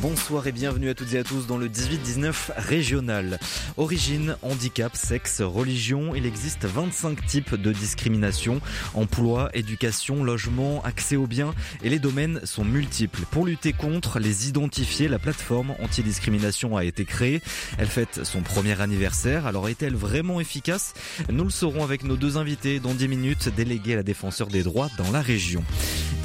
Bonsoir et bienvenue à toutes et à tous dans le 18-19 régional. Origine, handicap, sexe, religion, il existe 25 types de discrimination. Emploi, éducation, logement, accès aux biens et les domaines sont multiples. Pour lutter contre, les identifier, la plateforme anti-discrimination a été créée. Elle fête son premier anniversaire. Alors est-elle vraiment efficace? Nous le saurons avec nos deux invités dans 10 minutes, délégués à la défenseur des droits dans la région.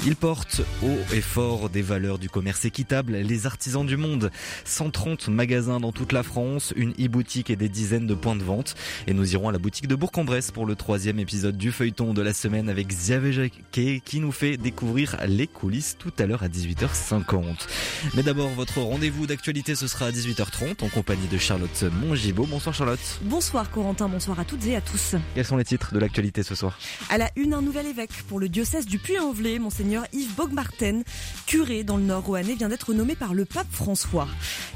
Il porte haut et fort des valeurs du commerce équitable, les artisans du monde. 130 magasins dans toute la France, une e-boutique et des dizaines de points de vente. Et nous irons à la boutique de Bourg-en-Bresse pour le troisième épisode du feuilleton de la semaine avec Xavier Jacquet qui nous fait découvrir les coulisses tout à l'heure à 18h50. Mais d'abord, votre rendez-vous d'actualité, ce sera à 18h30 en compagnie de Charlotte Mongibaud. Bonsoir Charlotte. Bonsoir Corentin, bonsoir à toutes et à tous. Quels sont les titres de l'actualité ce soir? À la une, un nouvel évêque pour le diocèse du Puy-en-Velay, monseigneur Yves Bogmarten, curé dans le Nord rouennais, vient d'être nommé par le pape François.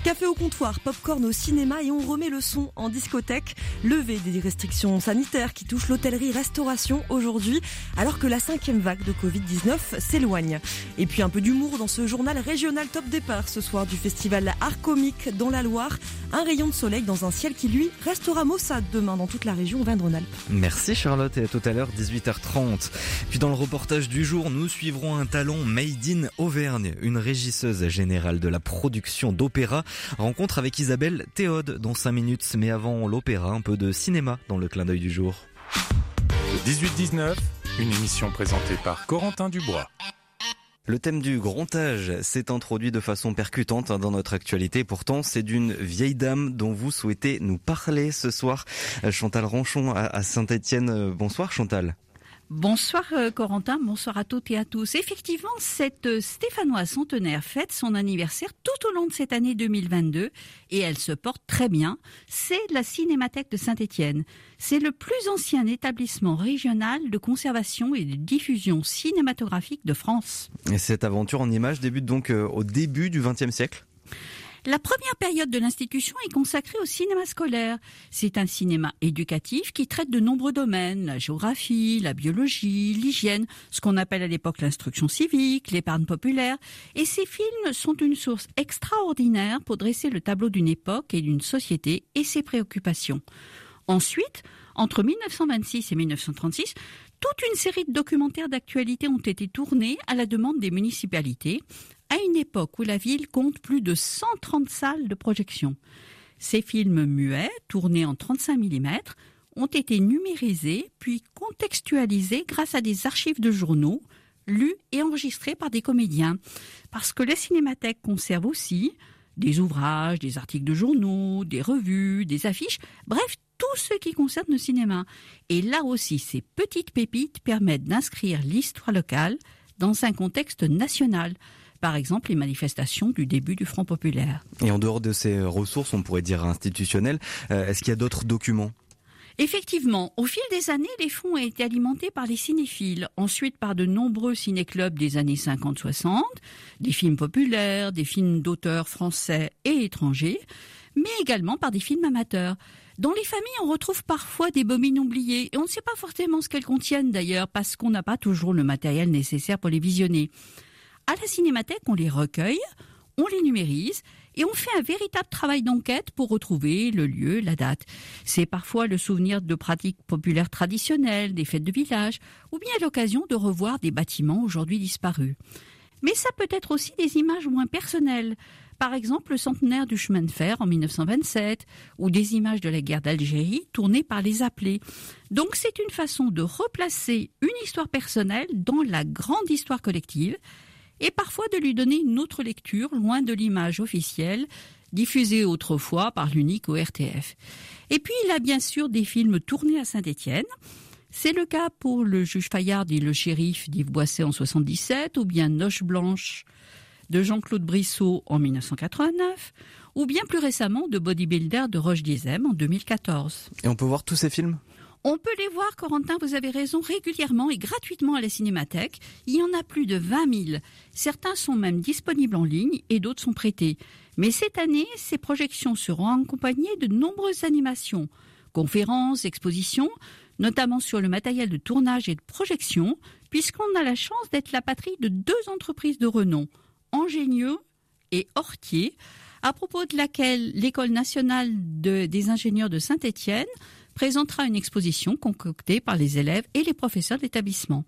Café au comptoir, popcorn au cinéma et on remet le son en discothèque. Levée des restrictions sanitaires qui touchent l'hôtellerie-restauration aujourd'hui, alors que la cinquième vague de Covid-19 s'éloigne. Et puis un peu d'humour dans ce journal régional top départ ce soir du festival Art Comique dans la Loire. Un rayon de soleil dans un ciel qui lui restera maussade demain dans toute la région Auvergne-Rhône-Alpes. Merci Charlotte et à tout à l'heure 18h30. Puis dans le reportage du jour, nous suivrons un talent made in Auvergne. Une régisseuse générale de la production d'opéra rencontre avec Isabelle Théode dans 5 minutes. Mais avant l'opéra, un peu de cinéma dans le clin d'œil du jour. 18-19, une émission présentée par Corentin Dubois. Le thème du grand âge s'est introduit de façon percutante dans notre actualité. Pourtant, c'est d'une vieille dame dont vous souhaitez nous parler ce soir. Chantal Ranchon à Saint-Étienne. Bonsoir Chantal. Bonsoir euh, Corentin, bonsoir à toutes et à tous. Effectivement, cette euh, Stéphanoise centenaire fête son anniversaire tout au long de cette année 2022 et elle se porte très bien. C'est la Cinémathèque de Saint-Étienne. C'est le plus ancien établissement régional de conservation et de diffusion cinématographique de France. Et cette aventure en images débute donc euh, au début du XXe siècle la première période de l'institution est consacrée au cinéma scolaire. C'est un cinéma éducatif qui traite de nombreux domaines, la géographie, la biologie, l'hygiène, ce qu'on appelle à l'époque l'instruction civique, l'épargne populaire. Et ces films sont une source extraordinaire pour dresser le tableau d'une époque et d'une société et ses préoccupations. Ensuite, entre 1926 et 1936, toute une série de documentaires d'actualité ont été tournés à la demande des municipalités, à une époque où la ville compte plus de 130 salles de projection. Ces films muets, tournés en 35 mm, ont été numérisés puis contextualisés grâce à des archives de journaux, lus et enregistrés par des comédiens. Parce que la cinémathèque conserve aussi des ouvrages, des articles de journaux, des revues, des affiches, bref, tout ce qui concerne le cinéma. Et là aussi, ces petites pépites permettent d'inscrire l'histoire locale dans un contexte national par exemple les manifestations du début du Front populaire. Et en dehors de ces ressources, on pourrait dire institutionnelles, euh, est-ce qu'il y a d'autres documents? Effectivement, au fil des années, les fonds ont été alimentés par les cinéphiles, ensuite par de nombreux ciné-clubs des années 50-60, des films populaires, des films d'auteurs français et étrangers, mais également par des films amateurs. Dans les familles, on retrouve parfois des bobines oubliées, et on ne sait pas forcément ce qu'elles contiennent d'ailleurs, parce qu'on n'a pas toujours le matériel nécessaire pour les visionner. À la cinémathèque, on les recueille, on les numérise et on fait un véritable travail d'enquête pour retrouver le lieu, la date. C'est parfois le souvenir de pratiques populaires traditionnelles, des fêtes de village, ou bien l'occasion de revoir des bâtiments aujourd'hui disparus. Mais ça peut être aussi des images moins personnelles. Par exemple, le centenaire du chemin de fer en 1927, ou des images de la guerre d'Algérie tournées par les appelés. Donc c'est une façon de replacer une histoire personnelle dans la grande histoire collective, et parfois de lui donner une autre lecture loin de l'image officielle diffusée autrefois par l'unique ORTF. Et puis il a bien sûr des films tournés à Saint-Étienne. C'est le cas pour le juge Fayard et le shérif d'Yves Boisset en 77, ou bien Noche Blanche de Jean-Claude Brissot en 1989, ou bien plus récemment de Bodybuilder de Roche Dizem en 2014. Et on peut voir tous ces films? On peut les voir, Corentin, vous avez raison, régulièrement et gratuitement à la Cinémathèque. Il y en a plus de 20 000. Certains sont même disponibles en ligne et d'autres sont prêtés. Mais cette année, ces projections seront accompagnées de nombreuses animations. Conférences, expositions, notamment sur le matériel de tournage et de projection, puisqu'on a la chance d'être la patrie de deux entreprises de renom, Ingénieux et Hortier, à propos de laquelle l'École nationale des ingénieurs de Saint-Étienne présentera une exposition concoctée par les élèves et les professeurs d'établissement.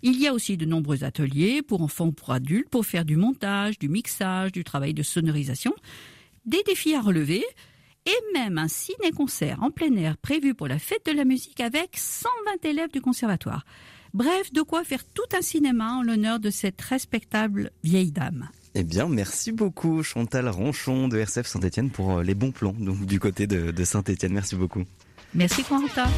Il y a aussi de nombreux ateliers pour enfants ou pour adultes pour faire du montage, du mixage, du travail de sonorisation, des défis à relever et même un ciné-concert en plein air prévu pour la fête de la musique avec 120 élèves du conservatoire. Bref, de quoi faire tout un cinéma en l'honneur de cette respectable vieille dame. Eh bien, merci beaucoup Chantal Ronchon de RCF Saint-Etienne pour euh, les bons plans donc, du côté de, Saint-Etienne. Merci beaucoup. Merci Quentin.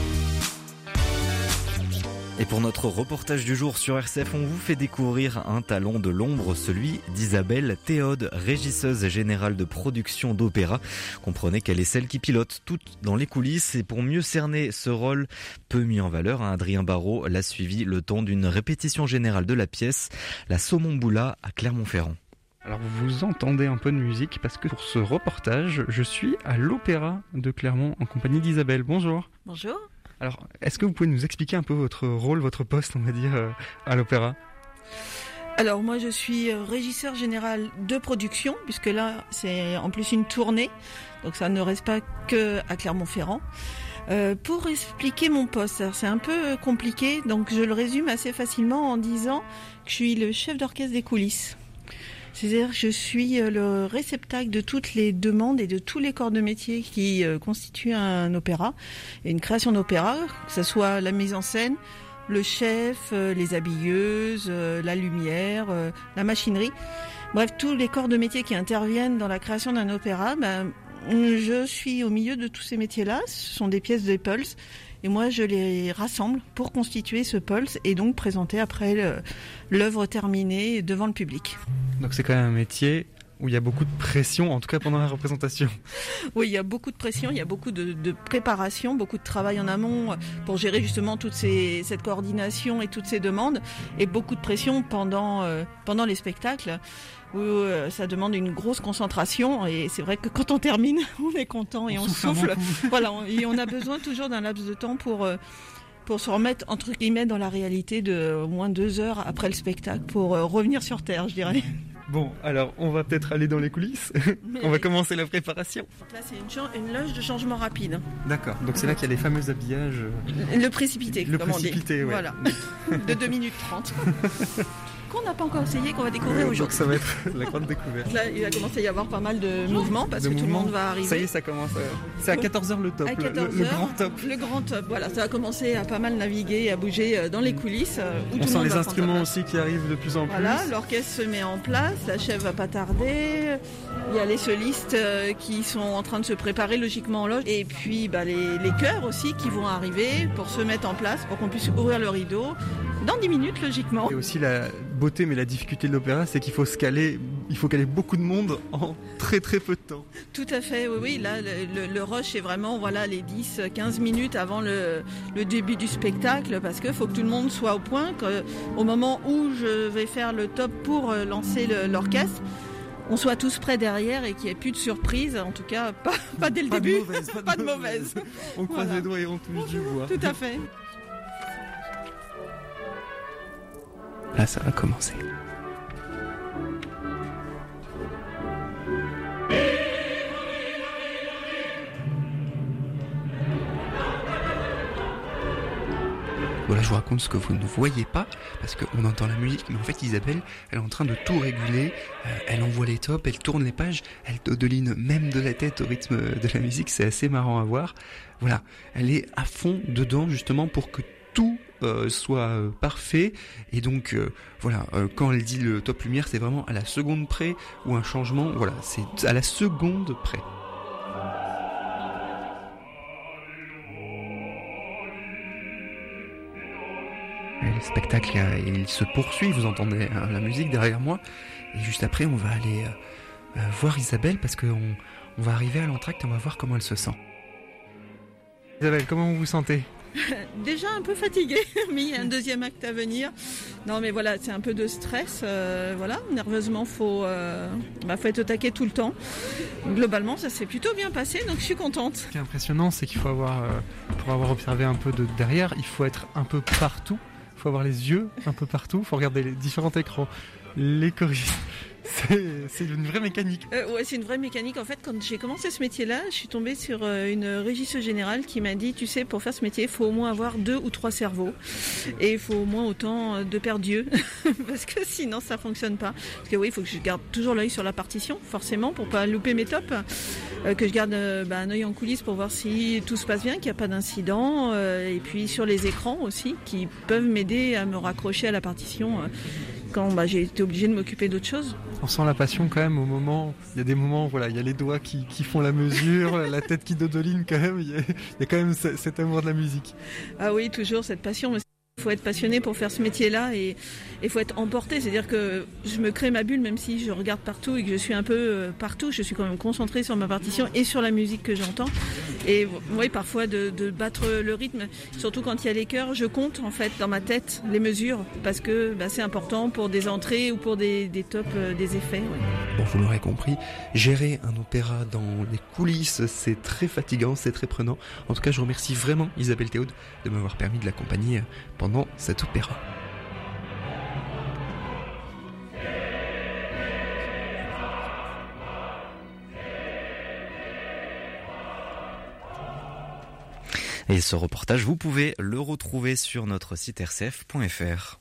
Et pour notre reportage du jour sur RCF, on vous fait découvrir un talent de l'ombre, celui d'Isabelle Théode, régisseuse générale de production d'opéra. Comprenez qu'elle est celle qui pilote tout dans les coulisses et pour mieux cerner ce rôle peu mis en valeur, hein, Adrien Barrault l'a suivi le temps d'une répétition générale de la pièce La Saumon Boula à Clermont-Ferrand. Alors vous entendez un peu de musique parce que pour ce reportage, je suis à l'Opéra de Clermont en compagnie d'Isabelle. Bonjour. Bonjour. Alors, est-ce que vous pouvez nous expliquer un peu votre rôle, votre poste, on va dire, euh, à l'opéra? Alors moi je suis euh, régisseur général de production puisque là c'est en plus une tournée donc ça ne reste pas que à Clermont-Ferrand. Euh, pour expliquer mon poste, c'est un peu compliqué donc je le résume assez facilement en disant que je suis le chef d'orchestre des coulisses. C'est-à-dire je suis euh, le réceptacle de toutes les demandes et de tous les corps de métier qui euh, constituent un opéra et une création d'opéra, que ce soit la mise en scène, le chef, euh, les habilleuses, la lumière, la machinerie. Bref, tous les corps de métier qui interviennent dans la création d'un opéra, ben, je suis au milieu de tous ces métiers-là. Ce sont des pièces de Pulse et moi, je les rassemble pour constituer ce pulse et donc présenter après l'œuvre terminée devant le public. Donc c'est quand même un métier où il y a beaucoup de pression, en tout cas pendant la représentation. Oui, il y a beaucoup de pression, il y a beaucoup de, préparation, beaucoup de travail en amont pour gérer justement toute cette coordination et toutes ces demandes, et beaucoup de pression pendant, euh, pendant les spectacles où euh, ça demande une grosse concentration et c'est vrai que quand on termine, on est content et on, souffle. voilà, et on a besoin toujours d'un laps de temps pour euh, pour se remettre entre guillemets dans la réalité de au moins deux heures après le spectacle pour revenir sur terre, je dirais. Bon, alors on va peut-être aller dans les coulisses. on va commencer la préparation. Là, c'est une, loge de changement rapide. D'accord. Donc c'est là qu'il y a les fameux habillages. Euh, le précipité. Le précipité, oui. Voilà. de 2 minutes 30. qu'on n'a pas encore essayé, qu'on va découvrir aujourd'hui. Donc ça va être la grande découverte. Là, il va commencer à y avoir pas mal de mouvements parce que tout le monde va arriver. Ça y est, ça commence. Euh, c'est à 14h le top, le, grand top. Le grand top, voilà, ça va commencer à pas mal naviguer, à bouger euh, dans les coulisses. Euh, On sent les instruments aussi qui arrivent de plus en plus. Voilà, l'orchestre se met en place, la chef va pas tarder. Il y a les solistes qui sont en train de se préparer logiquement en loge. Et puis bah, les, les chœurs aussi qui vont arriver pour se mettre en place, pour qu'on puisse ouvrir le rideau dans 10 minutes logiquement. Et aussi la beauté mais la difficulté de l'opéra c'est qu'il faut se caler, il faut caler beaucoup de monde en très très peu de temps. Tout à fait, oui, oui. Là, le, rush est vraiment voilà, les 10-15 minutes avant le, début du spectacle parce qu'il faut que tout le monde soit au point, qu'au moment où je vais faire le top pour euh, lancer l'orchestre, on soit tous prêts derrière et qu'il n'y ait plus de surprise, en tout cas pas, pas dès le début. pas, de mauvaise. on croise les doigts et on touche du bois. Tout à fait. Là, ça va commencer. Voilà, je vous raconte ce que vous ne voyez pas, parce qu'on entend la musique, mais en fait Isabelle, elle est en train de tout réguler, euh, elle envoie les tops, elle tourne les pages, elle dodeline même de la tête au rythme de la musique, c'est assez marrant à voir. Voilà, elle est à fond dedans justement pour que soit euh, parfait. Et donc, euh, voilà, quand elle dit le top lumière, c'est vraiment à la seconde près ou un changement. Voilà, c'est à la seconde près. le spectacle, il se poursuit. Vous entendez hein, la musique derrière moi. Et juste après, on va aller voir Isabelle parce qu'on on va arriver à l'entracte et on va voir comment elle se sent. Isabelle, comment vous vous sentez? Déjà un peu fatigué, mais il y a un deuxième acte à venir. Non, mais voilà, c'est un peu de stress. euh, voilà, nerveusement, faut, euh, bah, faut être au taquet tout le temps. Globalement, ça s'est plutôt bien passé, donc je suis contente. Ce qui est impressionnant, c'est qu'il faut avoir, euh, pour avoir observé un peu de derrière, il faut être un peu partout. Il faut avoir les yeux un peu partout. Il faut regarder les différents écrans, les choristes. C'est une vraie mécanique. Euh, ouais, c'est une vraie mécanique. En fait, quand j'ai commencé ce métier-là, je suis tombée sur euh, une régisseuse générale qui m'a dit, tu sais, pour faire ce métier, il faut au moins avoir deux ou trois cerveaux. Et il faut au moins autant euh, de paires d'yeux. Parce que sinon, ça fonctionne pas. Parce que oui, il faut que je garde toujours l'œil sur la partition, forcément, pour pas louper mes tops. Euh, que je garde euh, bah, un œil en coulisses pour voir si tout se passe bien, qu'il n'y a pas d'incident. et puis sur les écrans aussi, qui peuvent m'aider à me raccrocher à la partition quand bah, j'ai été obligée de m'occuper d'autres choses. On sent la passion quand même au moment. Il y a des moments, voilà, il y a les doigts qui, qui font la mesure, la tête qui dodoline quand même. Il y a, il y a quand même ce- cet amour de la musique. Ah oui, toujours cette passion. mais Il faut être passionné pour faire ce métier-là et il faut être emporté. C'est-à-dire que je me crée ma bulle même si je regarde partout et que je suis un peu euh, partout. Je suis quand même concentrée sur ma partition et sur la musique que j'entends. Et oui, parfois de, de battre le rythme, surtout quand il y a les chœurs, je compte en fait dans ma tête les mesures parce que bah, c'est important pour des entrées ou pour des, des tops, euh, des effets. Bon, vous l'aurez compris, gérer un opéra dans les coulisses, c'est très fatigant, c'est très prenant. En tout cas, je remercie vraiment Isabelle Théaude de m'avoir permis de l'accompagner pendant cet opéra. Et ce reportage, vous pouvez le retrouver sur notre site rcf.fr.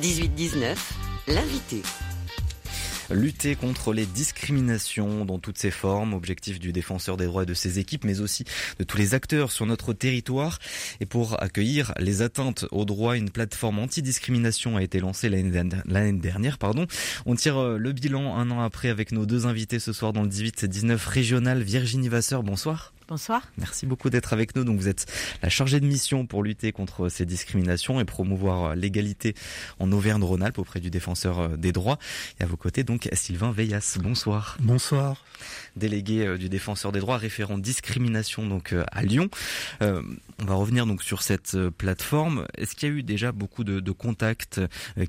18-19, l'invité. Lutter contre les discriminations dans toutes ses formes, objectif du défenseur des droits et de ses équipes, mais aussi de tous les acteurs sur notre territoire. Et pour accueillir les atteintes aux droits, une plateforme anti-discrimination a été lancée l'année dernière-. Pardon. On tire euh, le bilan un an après avec nos deux invités ce soir dans le 18-19 régional. Virginie Vasseur, bonsoir. Bonsoir. Merci beaucoup d'être avec nous. Donc vous êtes la chargée de mission pour lutter contre ces discriminations et promouvoir euh, l'égalité en Auvergne-Rhône-Alpes auprès du défenseur euh, des droits. Et à vos côtés donc Sylvain Veillas. Bonsoir. Bonsoir. Délégué euh, du défenseur des droits, référent discrimination donc à Lyon. Euh, on va revenir donc sur cette plateforme. Est-ce qu'il y a eu déjà beaucoup de, de contacts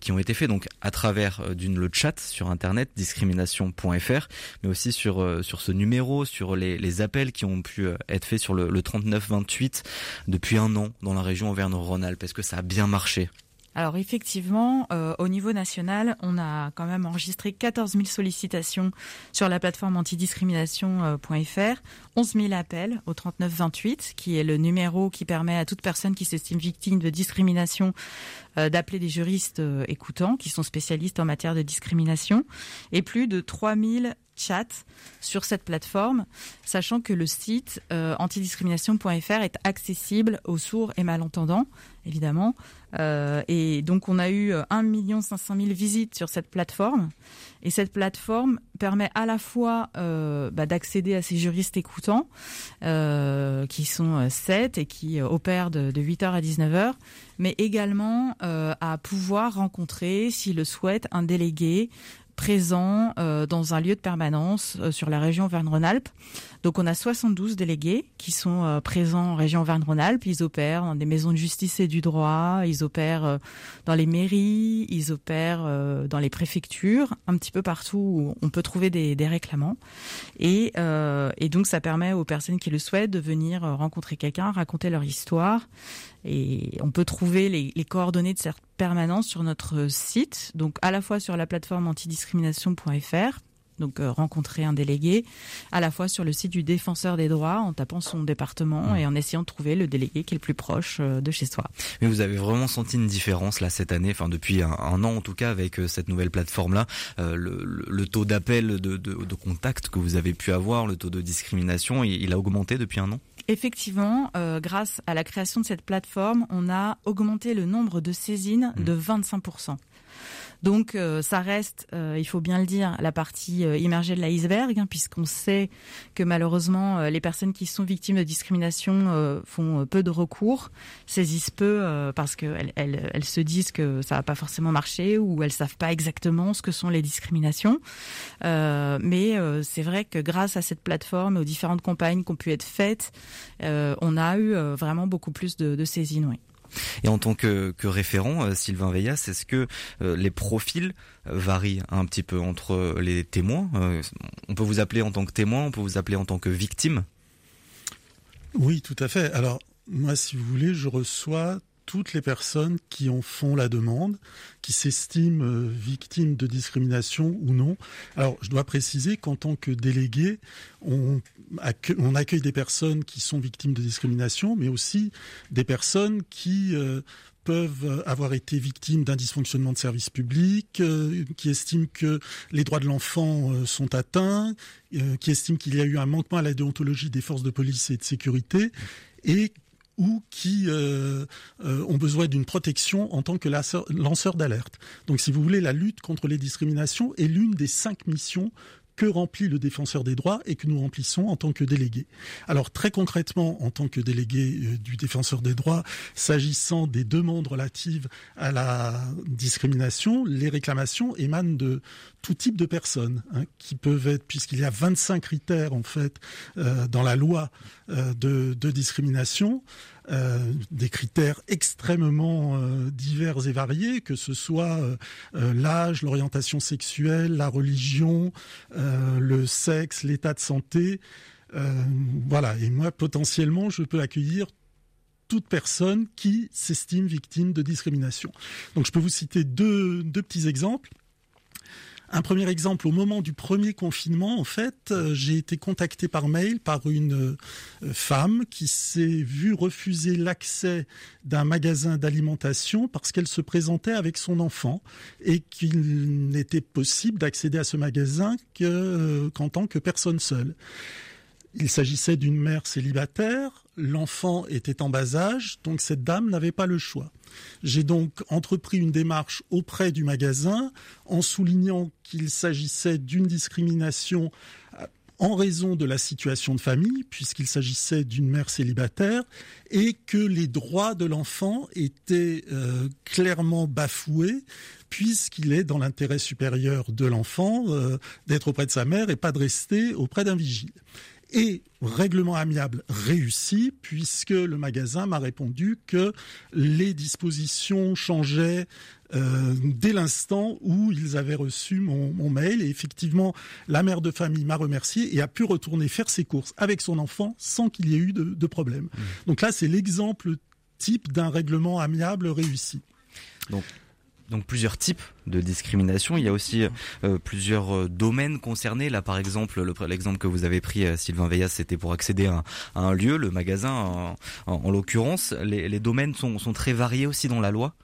qui ont été faits donc à travers d'une le chat sur internet discrimination.fr, mais aussi sur sur ce numéro, sur les, les appels qui ont pu euh, être faits sur le, le 3928 depuis un an dans la région Auvergne-Rhône-Alpes. Est-ce que ça a bien marché? Alors effectivement, euh, au niveau national, on a quand même enregistré 14 000 sollicitations sur la plateforme antidiscrimination.fr, 11 000 appels au 3928, qui est le numéro qui permet à toute personne qui s'estime victime de discrimination euh, d'appeler des juristes euh, écoutants qui sont spécialistes en matière de discrimination, et plus de 3 000 chats sur cette plateforme, sachant que le site euh, antidiscrimination.fr est accessible aux sourds et malentendants, évidemment. Euh, et donc on a eu euh, 1 500 000 visites sur cette plateforme. Et cette plateforme permet à la fois euh, bah, d'accéder à ces juristes écoutants, euh, qui sont euh, 7 et qui euh, opèrent de, de 8h à 19h, mais également euh, à pouvoir rencontrer, s'il le souhaite, un délégué présent euh, dans un lieu de permanence euh, sur la région Auvergne-Rhône-Alpes. Donc on a 72 délégués qui sont euh, présents en région Auvergne-Rhône-Alpes. Ils opèrent dans des maisons de justice et du droit, ils opèrent euh, dans les mairies, ils opèrent euh, dans les préfectures, un petit peu partout où on peut trouver des, réclamants. Et, donc ça permet aux personnes qui le souhaitent de venir rencontrer quelqu'un, raconter leur histoire. Et on peut trouver les, les coordonnées de cette permanence sur notre site, donc à la fois sur la plateforme antidiscrimination.fr, donc euh, rencontrer un délégué, à la fois sur le site du défenseur des droits en tapant son département et en essayant de trouver le délégué qui est le plus proche euh, de chez soi. Mais vous avez vraiment senti une différence là cette année, enfin depuis un, un an en tout cas avec euh, cette nouvelle plateforme là, le, taux d'appel de, de, de contact que vous avez pu avoir, le taux de discrimination, il, il a augmenté depuis un an? Effectivement, grâce à la création de cette plateforme, on a augmenté le nombre de saisines de 25%. Donc ça reste, il faut bien le dire, la partie immergée de l'iceberg, hein, puisqu'on sait que malheureusement les personnes qui sont victimes de discrimination font peu de recours, saisissent peu parce qu'elles elles, elles se disent que ça va pas forcément marcher ou elles savent pas exactement ce que sont les discriminations. mais c'est vrai que grâce à cette plateforme et aux différentes campagnes qui ont pu être faites, on a eu vraiment beaucoup plus de, de saisines. Et en tant que, référent, euh, Sylvain Veillas, est-ce que euh, les profils euh, varient un petit peu entre les témoins On peut vous appeler en tant que témoin, on peut vous appeler en tant que victime? Oui, tout à fait. Alors, moi, si vous voulez, je reçois toutes les personnes qui en font la demande, qui s'estiment victimes de discrimination ou non. Alors, je dois préciser qu'en tant que délégué, on accueille des personnes qui sont victimes de discrimination, mais aussi des personnes qui euh, peuvent avoir été victimes d'un dysfonctionnement de service public, euh, qui estiment que les droits de l'enfant euh, sont atteints, qui estiment qu'il y a eu un manquement à la déontologie des forces de police et de sécurité, et ou qui ont besoin d'une protection en tant que lanceur d'alerte. Donc, si vous voulez, la lutte contre les discriminations est l'une des cinq missions que remplit le défenseur des droits et que nous remplissons en tant que délégué. Alors très concrètement, en tant que délégué euh, du défenseur des droits, s'agissant des demandes relatives à la discrimination, les réclamations émanent de tout type de personnes hein, qui peuvent être, puisqu'il y a 25 critères en fait euh, dans la loi euh, de, discrimination, euh, des critères extrêmement euh, divers et variés, que ce soit euh, l'âge, l'orientation sexuelle, la religion, le sexe, l'état de santé. voilà, et moi potentiellement, je peux accueillir toute personne qui s'estime victime de discrimination. Donc je peux vous citer deux, deux petits exemples. Un premier exemple, au moment du premier confinement, en fait, euh, j'ai été contacté par mail par une euh, femme qui s'est vue refuser l'accès d'un magasin d'alimentation parce qu'elle se présentait avec son enfant et qu'il n'était possible d'accéder à ce magasin euh, qu'en tant que personne seule. Il s'agissait d'une mère célibataire, l'enfant était en bas âge, donc cette dame n'avait pas le choix. J'ai donc entrepris une démarche auprès du magasin en soulignant qu'il s'agissait d'une discrimination euh, en raison de la situation de famille, puisqu'il s'agissait d'une mère célibataire, et que les droits de l'enfant étaient euh, clairement bafoués, puisqu'il est dans l'intérêt supérieur de l'enfant euh, d'être auprès de sa mère et pas de rester auprès d'un vigile. Et règlement amiable réussi, puisque le magasin m'a répondu que les dispositions changeaient euh, dès l'instant où ils avaient reçu mon, mail. Et effectivement, la mère de famille m'a remercié et a pu retourner faire ses courses avec son enfant sans qu'il y ait eu de, de problème. Mmh. Donc là, c'est l'exemple type d'un règlement amiable réussi. Donc donc plusieurs types de discrimination. Il y a aussi euh, plusieurs euh, domaines concernés. Là, par exemple, l'exemple que vous avez pris, euh, Sylvain Veillas, c'était pour accéder à, un lieu, le magasin en, l'occurrence. Les, domaines sont, très variés aussi dans la loi.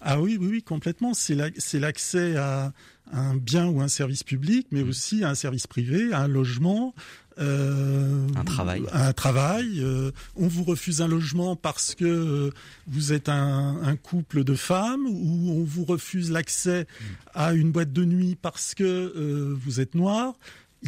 Ah oui, oui, oui, complètement. C'est l'accès à un bien ou un service public, mais mmh. aussi à un service privé, à un logement, euh, un travail. Un travail. Euh, on vous refuse un logement parce que euh, vous êtes un, couple de femmes, ou on vous refuse l'accès à une boîte de nuit parce que vous êtes noir.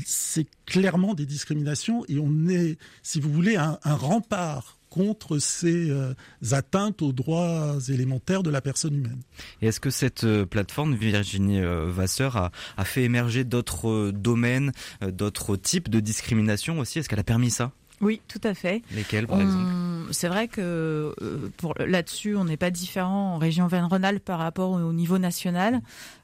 C'est clairement des discriminations et on est, si vous voulez, un rempart contre ces euh, atteintes aux droits élémentaires de la personne humaine. Et est-ce que cette euh, plateforme, Virginie euh, Vasseur, a, a fait émerger d'autres domaines, d'autres types de discrimination aussi? Est-ce qu'elle a permis ça? Oui, tout à fait. Lesquels, par exemple? C'est vrai que pour là-dessus, on n'est pas différent en région Vennes-Rhône-Alpes par rapport au, niveau national.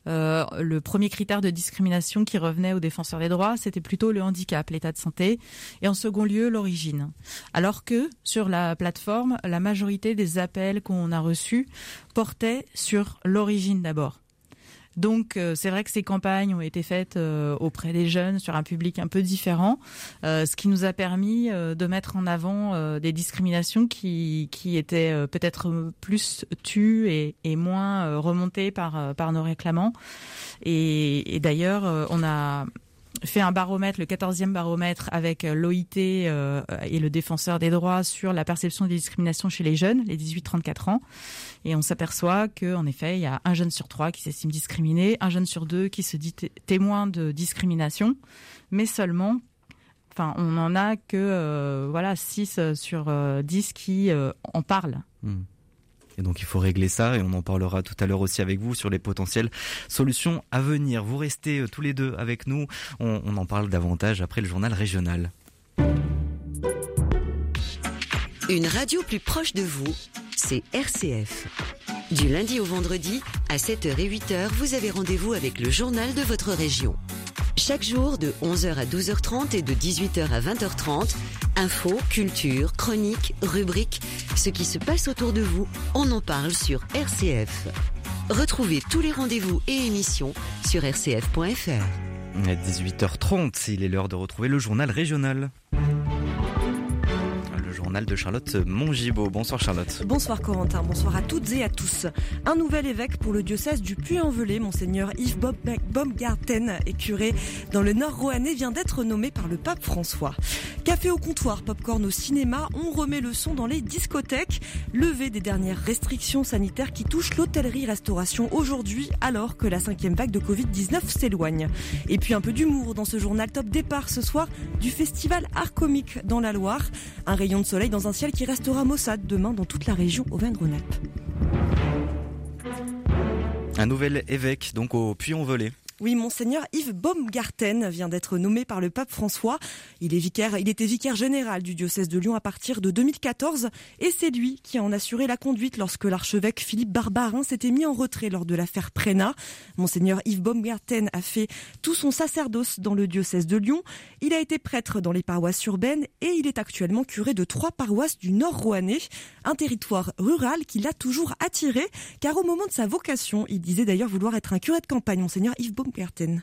Euh, le premier critère de discrimination qui revenait aux défenseurs des droits, c'était plutôt le handicap, l'état de santé, et en second lieu l'origine. Alors que sur la plateforme, la majorité des appels qu'on a reçus portaient sur l'origine d'abord. Donc euh, c'est vrai que ces campagnes ont été faites euh, auprès des jeunes sur un public un peu différent, euh, ce qui nous a permis de mettre en avant des discriminations qui, qui étaient peut-être plus tues et, moins remontées par, nos réclamants. Et d'ailleurs, on a fait un baromètre, le 14e baromètre avec l'OIT et le défenseur des droits sur la perception des discriminations chez les jeunes, les 18-34 ans. Et on s'aperçoit qu'en effet, il y a un jeune sur trois qui s'estime discriminé, un jeune sur deux qui se dit témoin de discrimination, mais seulement enfin on n'en a que voilà 6 sur 10 qui en parlent. Hmm. Et donc il faut régler ça et on en parlera tout à l'heure aussi avec vous sur les potentielles solutions à venir. Vous restez euh, tous les deux avec nous. On, on en parle davantage après le journal régional. Une radio plus proche de vous, c'est RCF. Du lundi au vendredi, à 7h et 8h, vous avez rendez-vous avec le journal de votre région. Chaque jour de 11h à 12h30 et de 18h à 20h30, infos, culture, chroniques, rubriques, ce qui se passe autour de vous, on en parle sur RCF. Retrouvez tous les rendez-vous et émissions sur rcf.fr. À 18h30, il est l'heure de retrouver le journal régional de Charlotte Mongibaud. Bonsoir Charlotte. Bonsoir Corentin, bonsoir à toutes et à tous. Un nouvel évêque pour le diocèse du Puy-en-Velay, monseigneur Yves Baumgarten, est curé dans le nord rouennais, vient d'être nommé par le pape François. Café au comptoir, popcorn au cinéma, on remet le son dans les discothèques. Levé des dernières restrictions sanitaires qui touchent l'hôtellerie-restauration aujourd'hui alors que la cinquième vague de Covid-19 s'éloigne. Et puis un peu d'humour dans ce journal top départ ce soir du festival Art Comique dans la Loire. Un rayon de soleil dans un ciel qui restera maussade demain dans toute la région Auvergne-Rhône-Alpes. Un nouvel évêque donc au Puy-en-Velay. Oui, monseigneur Yves Baumgarten vient d'être nommé par le pape François. Il était vicaire général du diocèse de Lyon à partir de 2014 et c'est lui qui en assuré la conduite lorsque l'archevêque Philippe Barbarin s'était mis en retrait lors de l'affaire Prénat. Monseigneur Yves Baumgarten a fait tout son sacerdoce dans le diocèse de Lyon. Il a été prêtre dans les paroisses urbaines et il est actuellement curé de trois paroisses du Nord Rouennais, un territoire rural qui l'a toujours attiré car au moment de sa vocation, il disait d'ailleurs vouloir être un curé de campagne, monseigneur Yves Baumgarten Baumgärten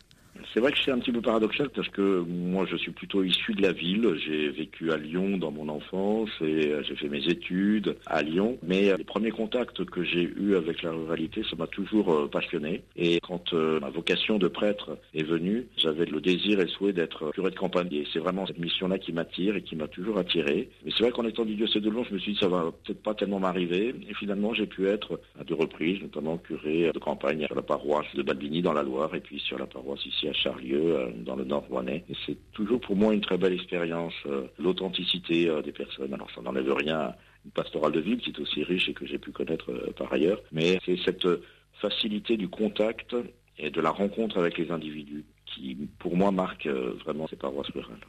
c'est vrai que c'est un petit peu paradoxal parce que moi je suis plutôt issu de la ville. J'ai vécu à Lyon dans mon enfance et euh, j'ai fait mes études à Lyon. Mais euh, les premiers contacts que j'ai eus avec la ruralité, ça m'a toujours euh, passionné. Et quand ma vocation de prêtre est venue, j'avais le désir et le souhait d'être curé de campagne. Et c'est vraiment cette mission-là qui m'attire et qui m'a toujours attiré. Mais c'est vrai qu'en étant du diocèse de Lyon, je me suis dit ça va peut-être pas tellement m'arriver. Et finalement, j'ai pu être à deux reprises, notamment curé de campagne sur la paroisse de Balbini dans la Loire et puis sur la paroisse ici à Charlieu, euh, dans le Nord Rouennais. C'est toujours pour moi une très belle expérience, euh, l'authenticité euh, des personnes. Alors ça n'enlève rien une pastorale de ville qui est aussi riche et que j'ai pu connaître par ailleurs, mais c'est cette facilité du contact et de la rencontre avec les individus qui, pour moi, marque vraiment ces paroisses rurales.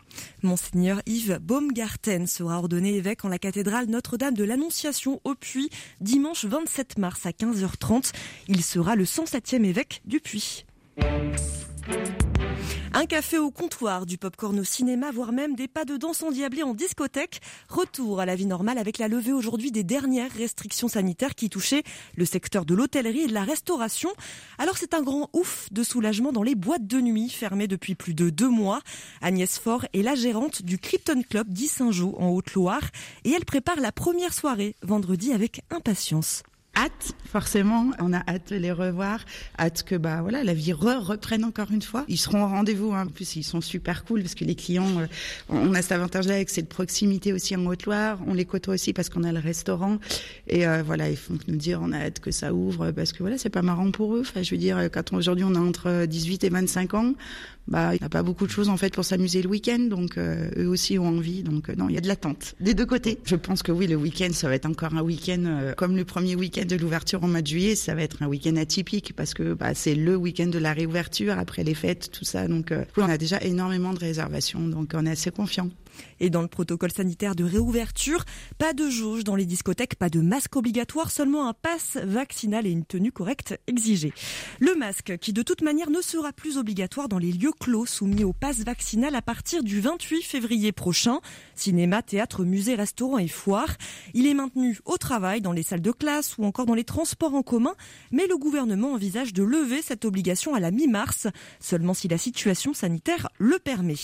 Monseigneur Yves Baumgarten sera ordonné évêque en la cathédrale Notre-Dame de l'Annonciation au Puy dimanche 27 mars à 15h30. Il sera le 107e évêque du Puy. Un café au comptoir, du pop-corn au cinéma, voire même des pas de danse endiablés en discothèque. Retour à la vie normale avec la levée aujourd'hui des dernières restrictions sanitaires qui touchaient le secteur de l'hôtellerie et de la restauration. Alors c'est un grand ouf de soulagement dans les boîtes de nuit fermées depuis plus de deux mois. Agnès Faure est la gérante du Krypton Club d'Issingeau en Haute-Loire et elle prépare la première soirée vendredi avec impatience hâte, forcément. On a hâte de les revoir, hâte que bah voilà la vie reprenne encore une fois. Ils seront au rendez-vous. Hein. En plus, ils sont super cool parce que les clients, euh, on a cet avantage-là avec cette proximité aussi en Haute-Loire. On les côtoie aussi parce qu'on a le restaurant et euh, voilà, ils font nous dire on a hâte que ça ouvre parce que voilà, c'est pas marrant pour eux. Enfin, je veux dire, quand aujourd'hui on a entre 18 et 25 ans, bah il n'y a pas beaucoup de choses en fait pour s'amuser le week-end, donc euh, eux aussi ont envie. Donc non, il y a de l'attente des deux côtés. Je pense que oui, le week-end ça va être encore un week-end comme le premier week-end de l'ouverture au mois de juillet, ça va être un week-end atypique parce que bah, c'est le week-end de la réouverture après les fêtes, tout ça. Donc euh, on a déjà énormément de réservations, donc on est assez confiant. Et dans le protocole sanitaire de réouverture, pas de jauge dans les discothèques, pas de masque obligatoire, seulement un pass vaccinal et une tenue correcte exigée. Le masque, qui de toute manière ne sera plus obligatoire dans les lieux clos soumis au pass vaccinal à partir du 28 février prochain, cinéma, théâtre, musée, restaurant et foire. Il est maintenu au travail, dans les salles de classe ou encore dans les transports en commun, mais le gouvernement envisage de lever cette obligation à la mi-mars, seulement si la situation sanitaire le permet.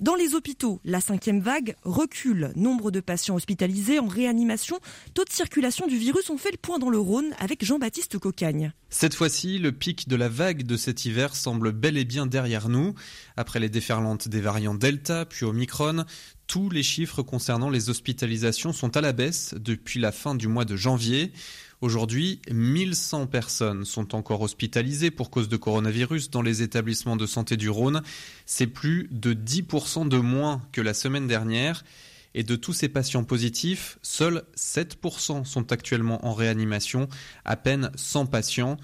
Dans les hôpitaux, la 5 cinquième vague recule. Nombre de patients hospitalisés en réanimation, taux de circulation du virus ont fait le point dans le Rhône avec Jean-Baptiste Cocagne. Cette fois-ci, le pic de la vague de cet hiver semble bel et bien derrière nous. Après les déferlantes des variants Delta puis Omicron, tous les chiffres concernant les hospitalisations sont à la baisse depuis la fin du mois de janvier. Aujourd'hui, 1100 personnes sont encore hospitalisées pour cause de coronavirus dans les établissements de santé du Rhône. C'est plus de 10% de moins que la semaine dernière. Et de tous ces patients positifs, seuls 7% sont actuellement en réanimation, à peine 100 patients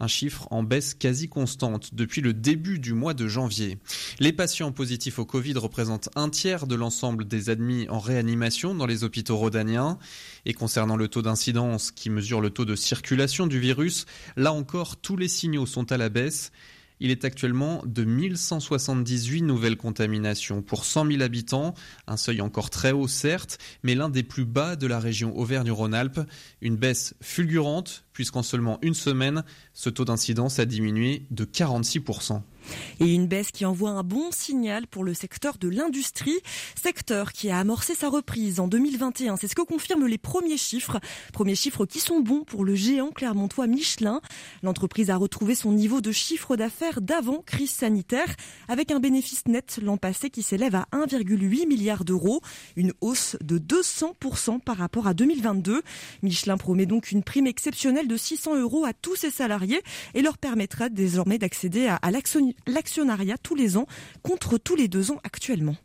un chiffre en baisse quasi constante depuis le début du mois de janvier. Les patients positifs au Covid représentent un tiers de l'ensemble des admis en réanimation dans les hôpitaux rhodaniens. Et concernant le taux d'incidence qui mesure le taux de circulation du virus, là encore tous les signaux sont à la baisse. Il est actuellement de 1178 nouvelles contaminations pour 100 000 habitants, un seuil encore très haut certes, mais l'un des plus bas de la région Auvergne-Rhône-Alpes. Une baisse fulgurante puisqu'en seulement une semaine, ce taux d'incidence a diminué de 46%. Et une baisse qui envoie un bon signal pour le secteur de l'industrie, secteur qui a amorcé sa reprise en 2021. C'est ce que confirment les premiers chiffres, premiers chiffres qui sont bons pour le géant clermontois Michelin. L'entreprise a retrouvé son niveau de chiffre d'affaires d'avant crise sanitaire avec un bénéfice net l'an passé qui s'élève à 1,8 milliard d'euros, une hausse de 200% par rapport à 2022. Michelin promet donc une prime exceptionnelle de 600 euros à tous ses salariés et leur permettra désormais d'accéder à, à l'actionnariat tous les ans contre tous les deux ans actuellement.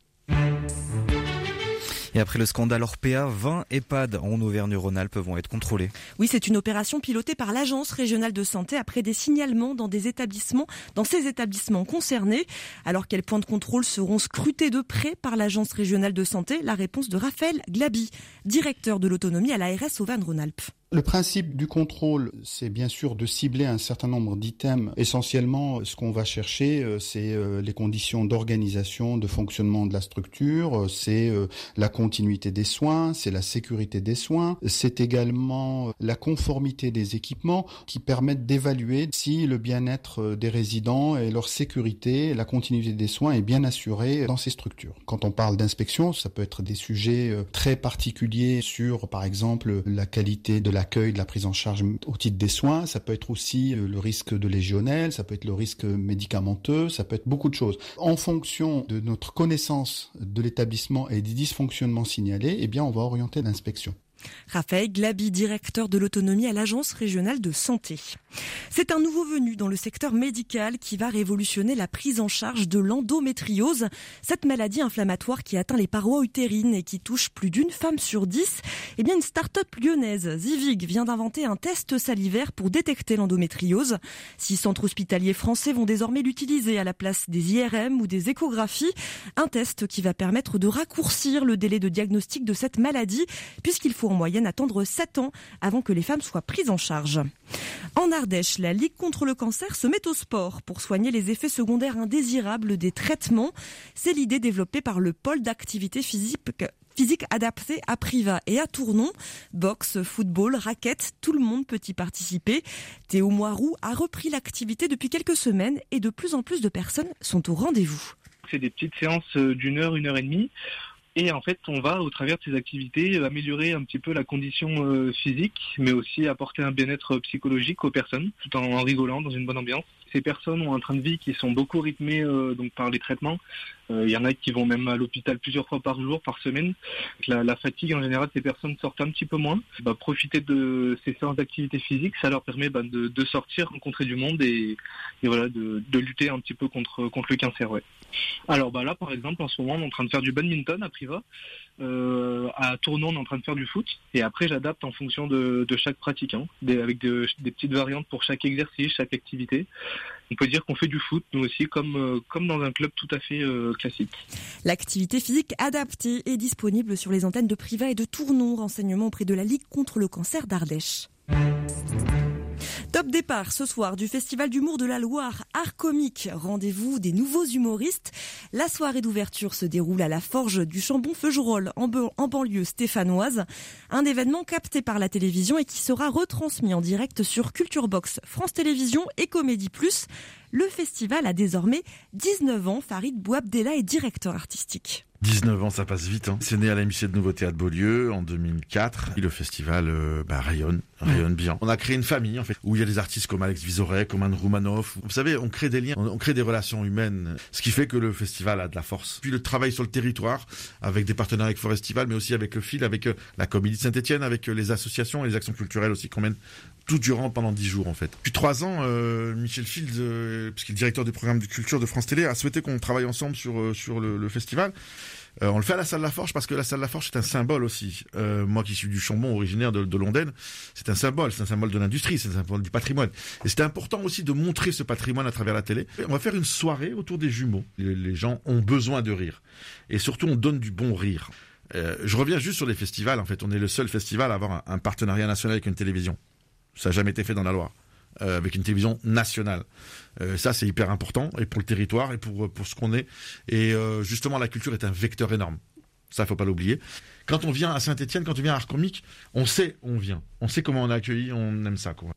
Et après le scandale Orpea, 20 EHPAD en Auvergne-Rhône-Alpes vont être contrôlés. Oui, c'est une opération pilotée par l'Agence régionale de santé après des signalements dans des établissements, dans ces établissements concernés. Alors quels points de contrôle seront scrutés de près par l'Agence régionale de santé? La réponse de Raphaël Glaby, directeur de l'autonomie à l'ARS Auvergne-Rhône-Alpes. Le principe du contrôle, c'est bien sûr de cibler un certain nombre d'items. Essentiellement, ce qu'on va chercher, euh, c'est euh, les conditions d'organisation, de fonctionnement de la structure, euh, c'est la continuité des soins, c'est la sécurité des soins, c'est également la conformité des équipements qui permettent d'évaluer si le bien-être des résidents et leur sécurité, la continuité des soins est bien assurée dans ces structures. Quand on parle d'inspection, ça peut être des sujets très particuliers sur, par exemple, la qualité de la l'accueil, de la prise en charge au titre des soins, ça peut être aussi euh, le risque de légionnel, ça peut être le risque médicamenteux, ça peut être beaucoup de choses. En fonction de notre connaissance de l'établissement et des dysfonctionnements signalés, eh bien, on va orienter l'inspection. Raphaël Glabi, directeur de l'autonomie à l'Agence régionale de santé. C'est un nouveau venu dans le secteur médical qui va révolutionner la prise en charge de l'endométriose, cette maladie inflammatoire qui atteint les parois utérines et qui touche plus d'une femme sur dix. Eh bien, une start-up lyonnaise, Zivig, vient d'inventer un test salivaire pour détecter l'endométriose. Six centres hospitaliers français vont désormais l'utiliser à la place des IRM ou des échographies. Un test qui va permettre de raccourcir le délai de diagnostic de cette maladie puisqu'il faut en moyenne attendre 7 ans avant que les femmes soient prises en charge. En Ardèche, la Ligue contre le cancer se met au sport pour soigner les effets secondaires indésirables des traitements. C'est l'idée développée par le pôle d'activité physique physique adapté à Priva et à Tournon. Boxe, football, raquettes, tout le monde peut y participer. Théo Moirou a repris l'activité depuis quelques semaines et de plus en plus de personnes sont au rendez-vous. C'est des petites séances d'une heure, une heure et demie et en fait, on va, au travers de ces activités, améliorer un petit peu la condition euh, physique, mais aussi apporter un bien-être psychologique aux personnes, tout en rigolant dans une bonne ambiance. Ces personnes ont un train de vie qui sont beaucoup rythmés euh, donc par les traitements. Il euh, y en a qui vont même à l'hôpital plusieurs fois par jour, par semaine. La, la, fatigue, en général, ces personnes sortent un petit peu moins. Bah, profiter de ces séances d'activité physique, ça leur permet bah, de, de, sortir, rencontrer du monde et, et voilà, de, de, lutter un petit peu contre, contre le cancer. Ouais. Alors bah, là, par exemple, en ce moment, on est en train de faire du badminton à Priva. Euh, à Tournon, on est en train de faire du foot. Et après, j'adapte en fonction de, de chaque pratique, des, avec de, des petites variantes pour chaque exercice, chaque activité. On peut dire qu'on fait du foot, nous aussi, comme, euh, comme dans un club tout à fait euh, classique. L'activité physique adaptée est disponible sur les antennes de Priva et de Tournon. Renseignements auprès de la Ligue contre le cancer d'Ardèche. Top départ ce soir du Festival d'humour de la Loire, Art Comique. Rendez-vous des nouveaux humoristes. La soirée d'ouverture se déroule à la Forge du Chambon-Feugerolles en, en, banlieue stéphanoise. Un événement capté par la télévision et qui sera retransmis en direct sur Culture Box, France Télévisions et Comédie Plus. Le festival a désormais 19 ans. Farid Bouabdella est directeur artistique. 19 ans, ça passe vite. Hein. C'est né à l'amitié de Nouveau Théâtre Beaulieu en 2004. Et le festival euh, bah, rayonne, rayonne bien. On a créé une famille en fait où il y a des artistes comme Alex Vizorek, comme Anne Roumanoff. Vous savez, on crée des liens, on, crée des relations humaines, ce qui fait que le festival a de la force. Puis le travail sur le territoire avec des partenaires avec Forestival, mais aussi avec le fil, avec euh, la Comédie de Saint-Etienne, avec euh, les associations et les actions culturelles aussi qu'on mène tout durant pendant dix jours en fait. Depuis trois ans, Michel Field, puisqu'il est directeur du programme de culture de France Télé, a souhaité qu'on travaille ensemble sur sur le, le festival. Euh, on le fait à la salle La Forge parce que la salle La Forge c'est un symbole aussi. Euh, moi qui suis du Chambon, originaire de, de Londaine, c'est un symbole, c'est un symbole de l'industrie, c'est un symbole du patrimoine. Et c'était important aussi de montrer ce patrimoine à travers la télé. on va faire une soirée autour des jumeaux. Les, gens ont besoin de rire. Et surtout, on donne du bon rire. Euh, je reviens juste sur les festivals. En fait, on est le seul festival à avoir un, un partenariat national avec une télévision. Ça n'a jamais été fait dans la Loire. Euh, avec une télévision nationale. Euh, ça, c'est hyper important, et pour le territoire, et pour, pour ce qu'on est. Et euh, justement, la culture est un vecteur énorme. Ça, faut pas l'oublier. Quand on vient à Saint-Etienne, quand on vient à Arcomique, on sait où on vient. On sait comment on est accueilli, on aime ça. Quoi.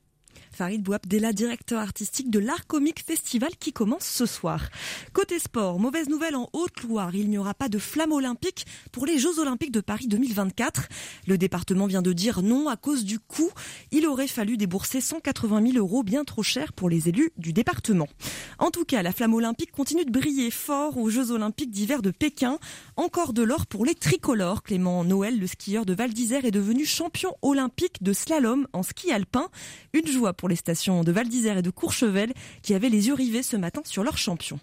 Farid Bouabdella, directeur artistique de l'Art Comique Festival qui commence ce soir. Côté sport, mauvaise nouvelle en Haute-Loire, il n'y aura pas de flamme olympique pour les Jeux Olympiques de Paris 2024. Le département vient de dire non à cause du coût. Il aurait fallu débourser 180 000 euros, bien trop cher pour les élus du département. En tout cas, la flamme olympique continue de briller fort aux Jeux Olympiques d'hiver de Pékin. Encore de l'or pour les tricolores. Clément Noël, le skieur de Val d'Isère, est devenu champion olympique de slalom en ski alpin. Une joie pour les stations de Val d'Isère et de Courchevel qui avaient les yeux rivés ce matin sur leur champion.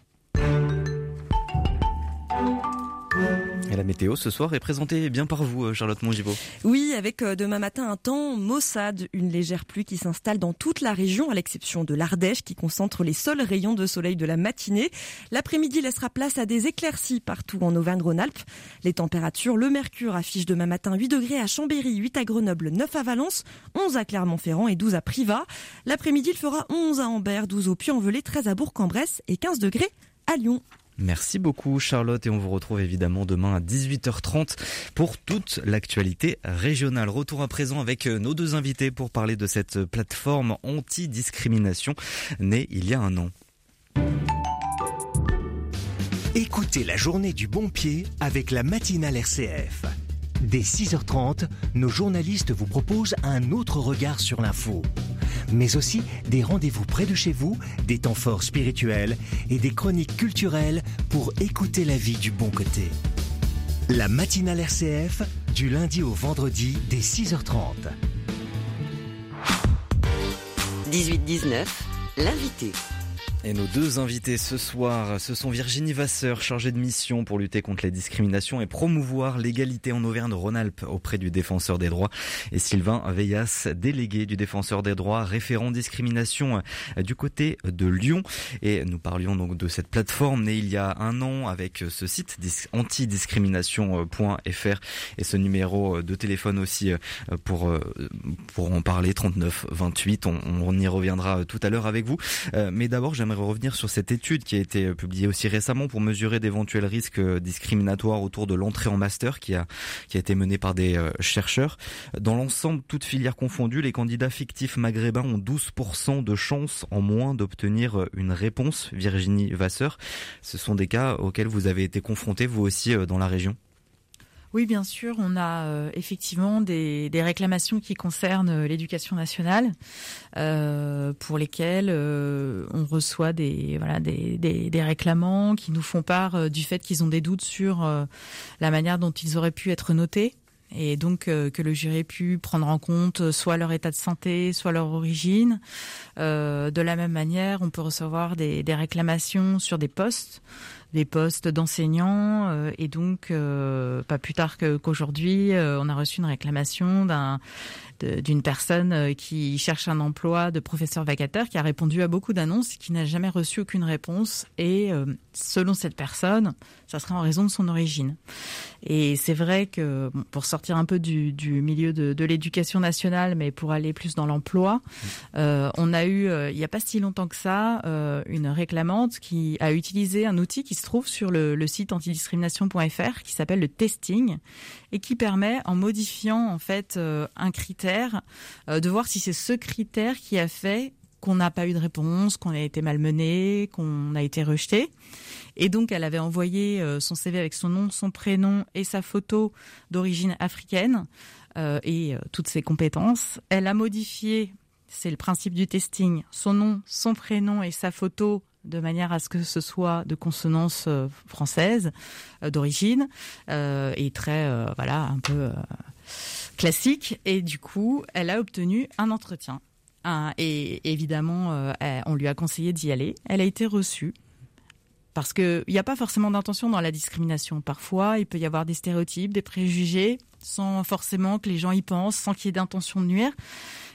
La météo ce soir est présentée bien par vous, euh, Charlotte Mongibaud. Oui, avec euh, demain matin un temps maussade, une légère pluie qui s'installe dans toute la région, à l'exception de l'Ardèche qui concentre les seuls rayons de soleil de la matinée. L'après-midi laissera place à des éclaircies partout en Auvergne-Rhône-Alpes. Les températures, le mercure affiche demain matin 8 degrés à Chambéry, 8 à Grenoble, 9 à Valence, 11 à Clermont-Ferrand et 12 à Privas. L'après-midi, il fera 11 à Ambert, 12 au Puy-en-Velay, 13 à Bourg-en-Bresse et 15 degrés à Lyon. Merci beaucoup Charlotte et on vous retrouve évidemment demain à 18h30 pour toute l'actualité régionale. Retour à présent avec euh, nos deux invités pour parler de cette plateforme anti-discrimination née il y a un an. Écoutez la journée du bon pied avec la matinale RCF. Dès 6h30, nos journalistes vous proposent un autre regard sur l'info mais aussi des rendez-vous près de chez vous, des temps forts spirituels et des chroniques culturelles pour écouter la vie du bon côté. La matinale RCF, du lundi au vendredi dès 6h30. 18-19, l'invité. Et nos deux invités ce soir, ce sont Virginie Vasseur, chargée de mission pour lutter contre les discriminations et promouvoir l'égalité en Auvergne-Rhône-Alpes auprès du défenseur des droits, et Sylvain Veillas, délégué du défenseur des droits, référent discrimination du côté de Lyon. Et nous parlions donc de cette plateforme née il y a un an avec ce site antidiscrimination.fr et ce numéro de téléphone aussi pour, pour en parler, 39 28. On, on y reviendra tout à l'heure avec vous. Mais d'abord, j'aimerais revenir sur cette étude qui a été euh, publiée aussi récemment pour mesurer d'éventuels risques euh, discriminatoires autour de l'entrée en master qui a, qui a été menée par des euh, chercheurs. Dans l'ensemble, toutes filières confondues, les candidats fictifs maghrébins ont 12% de chances en moins d'obtenir une réponse. Virginie Vasseur, ce sont des cas auxquels vous avez été confrontés vous aussi dans la région? Oui, bien sûr, on a euh, effectivement des, réclamations qui concernent euh, l'éducation nationale, euh, pour lesquelles on reçoit des voilà réclamants qui nous font part du fait qu'ils ont des doutes sur la manière dont ils auraient pu être notés et donc que le jury ait pu prendre en compte soit leur état de santé, soit leur origine. de la même manière, on peut recevoir des réclamations sur des postes des postes d'enseignants euh, et donc euh, pas plus tard qu'aujourd'hui, euh, on a reçu une réclamation d'un d'une personne qui cherche un emploi de professeur vacataire, qui a répondu à beaucoup d'annonces, qui n'a jamais reçu aucune réponse. Et selon cette personne, ça serait en raison de son origine. Et c'est vrai que pour sortir un peu du, milieu de, l'éducation nationale, mais pour aller plus dans l'emploi, euh, on a eu, il n'y a pas si longtemps que ça, euh, une réclamante qui a utilisé un outil qui se trouve sur le, le site antidiscrimination.fr qui s'appelle le testing et qui permet, en modifiant en fait euh, un critère, euh, de voir si c'est ce critère qui a fait qu'on n'a pas eu de réponse, qu'on a été malmené, qu'on a été rejeté. Et donc, elle avait envoyé euh, son CV avec son nom, son prénom et sa photo d'origine africaine euh, et toutes ses compétences. Elle a modifié, c'est le principe du testing, son nom, son prénom et sa photo de manière à ce que ce soit de consonance française d'origine et très voilà un peu classique et du coup elle a obtenu un entretien et évidemment on lui a conseillé d'y aller elle a été reçue parce qu'il n'y a pas forcément d'intention dans la discrimination. Parfois, il peut y avoir des stéréotypes, des préjugés, sans forcément que les gens y pensent, sans qu'il y ait d'intention de nuire.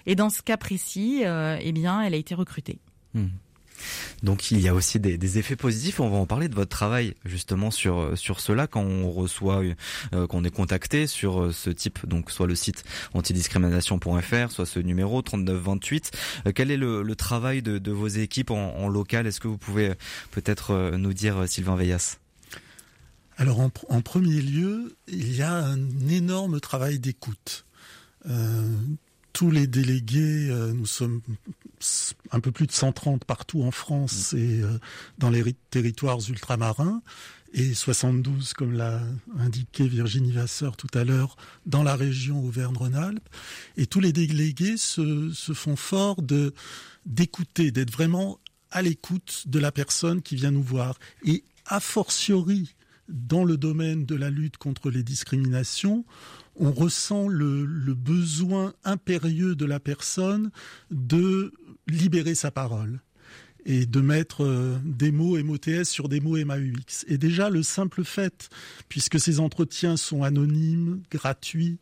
Et dans ce cas précis, euh, eh bien, elle a été recrutée. Hmm. Donc il y a aussi des, effets positifs. On va en parler de votre travail justement sur euh, sur cela quand on reçoit, euh, qu'on est contacté sur euh, ce type, donc soit le site antidiscrimination.fr, soit ce numéro 3928. quel est le, travail de, vos équipes en, local? Est-ce que vous pouvez peut-être nous dire, Sylvain Veillas? Alors en, premier lieu, il y a un énorme travail d'écoute tous les délégués, euh, nous sommes un peu plus de 130 partout en France mm. et euh, dans les territoires ultramarins, et 72, comme l'a indiqué Virginie Vasseur tout à l'heure, dans la région Auvergne-Rhône-Alpes. Et tous les délégués se, se font fort de d'écouter, d'être vraiment à l'écoute de la personne qui vient nous voir. Et a fortiori, dans le domaine de la lutte contre les discriminations, on ressent le, besoin impérieux de la personne de libérer sa parole et de mettre euh, des mots MOTS sur des mots MAUX. Et déjà, le simple fait, puisque ces entretiens sont anonymes, gratuits,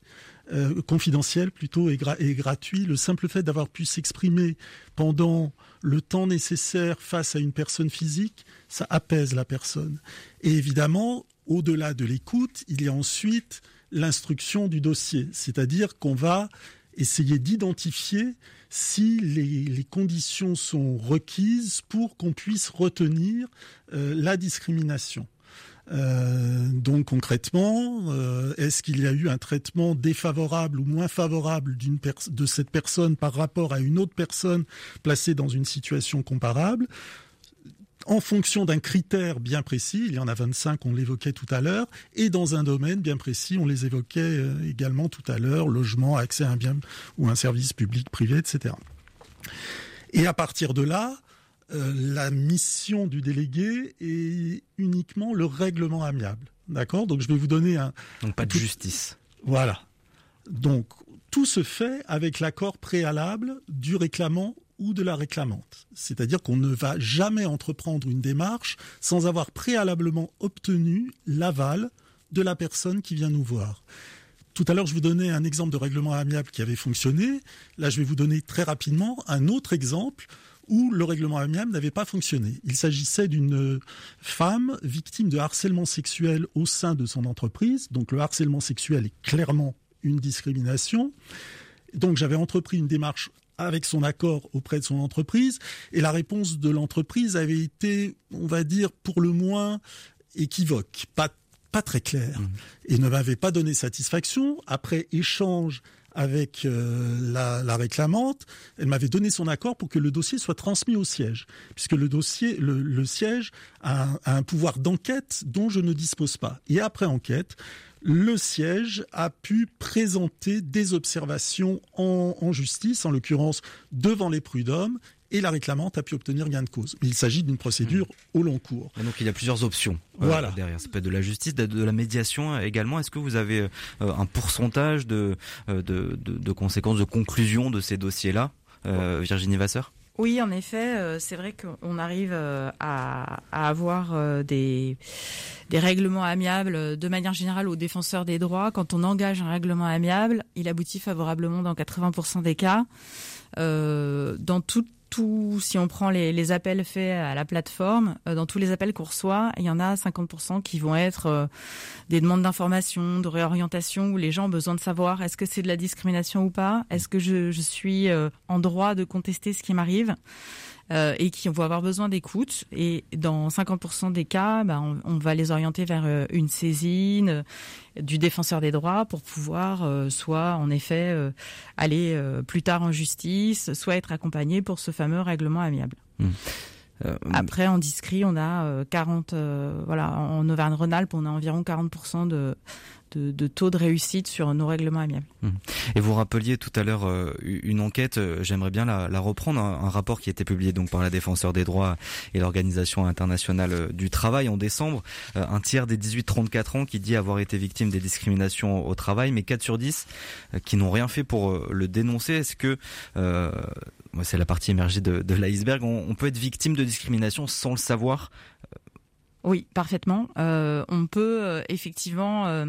euh, confidentiels plutôt, et, et gratuits, le simple fait d'avoir pu s'exprimer pendant le temps nécessaire face à une personne physique, ça apaise la personne. Et évidemment, au-delà de l'écoute, il y a ensuite l'instruction du dossier, c'est-à-dire qu'on va essayer d'identifier si les, conditions sont requises pour qu'on puisse retenir euh, la discrimination. Euh, donc concrètement, euh, est-ce qu'il y a eu un traitement défavorable ou moins favorable de cette personne par rapport à une autre personne placée dans une situation comparable? En fonction d'un critère bien précis, il y en a 25, on l'évoquait tout à l'heure, et dans un domaine bien précis, on les évoquait euh, également tout à l'heure, logement, accès à un bien ou un service public, privé, etc. Et à partir de là, euh, la mission du délégué est uniquement le règlement amiable. D'accord? Donc je vais vous donner un... Donc pas de justice. Voilà. Donc tout se fait avec l'accord préalable du réclamant ou de la réclamante. C'est-à-dire qu'on ne va jamais entreprendre une démarche sans avoir préalablement obtenu l'aval de la personne qui vient nous voir. Tout à l'heure, je vous donnais un exemple de règlement amiable qui avait fonctionné. Là, je vais vous donner très rapidement un autre exemple où le règlement amiable n'avait pas fonctionné. Il s'agissait d'une femme victime de harcèlement sexuel au sein de son entreprise. Donc le harcèlement sexuel est clairement une discrimination. Donc j'avais entrepris une démarche avec son accord auprès de son entreprise. Et la réponse de l'entreprise avait été, on va dire, pour le moins équivoque, pas, pas très claire, mmh. et ne m'avait pas donné satisfaction. Après échange avec euh, la, réclamante, elle m'avait donné son accord pour que le dossier soit transmis au siège, puisque le dossier, le, siège a un pouvoir d'enquête dont je ne dispose pas. Et après enquête, le siège a pu présenter des observations en, justice, en l'occurrence devant les prud'hommes, et la réclamante a pu obtenir gain de cause. il s'agit d'une procédure mmh. au long cours. donc il y a plusieurs options euh, derrière. Ça peut être de la justice, de, la médiation également. Est-ce que vous avez euh, un pourcentage euh, de, de, conséquences, de conclusion de ces dossiers-là, Virginie Vasseur? Oui, en effet, euh, c'est vrai qu'on arrive euh, à, avoir euh, des, règlements amiables de manière générale aux défenseurs des droits. Quand on engage un règlement amiable, il aboutit favorablement dans 80% des cas. dans toute tout, si on prend les, appels faits à la plateforme, euh, dans tous les appels qu'on reçoit, il y en a 50% qui vont être euh, des demandes d'information, de réorientation, où les gens ont besoin de savoir est-ce que c'est de la discrimination ou pas, est-ce que je, suis euh, en droit de contester ce qui m'arrive? et qui vont avoir besoin d'écoute. Et dans 50% des cas, bah, on, va les orienter vers une saisine du défenseur des droits pour pouvoir euh, soit en effet euh, aller euh, plus tard en justice, soit être accompagné pour ce fameux règlement amiable. Mmh. Après, en discrit, on a 40, voilà, en Auvergne-Rhône-Alpes, on a environ 40% de, de, taux de réussite sur nos règlements amiables. Mmh. Et vous rappeliez tout à l'heure euh, une enquête, euh, j'aimerais bien la, reprendre, un, un, rapport qui a été publié donc par la Défenseur des droits et l'Organisation internationale euh, du travail en décembre. un tiers des 18-34 ans qui dit avoir été victime des discriminations au travail, mais 4 sur 10 qui n'ont rien fait pour le dénoncer. Est-ce que c'est la partie émergée de, de l'iceberg. On, on, peut être victime de discrimination sans le savoir. Oui, parfaitement. Euh, on peut euh, effectivement euh,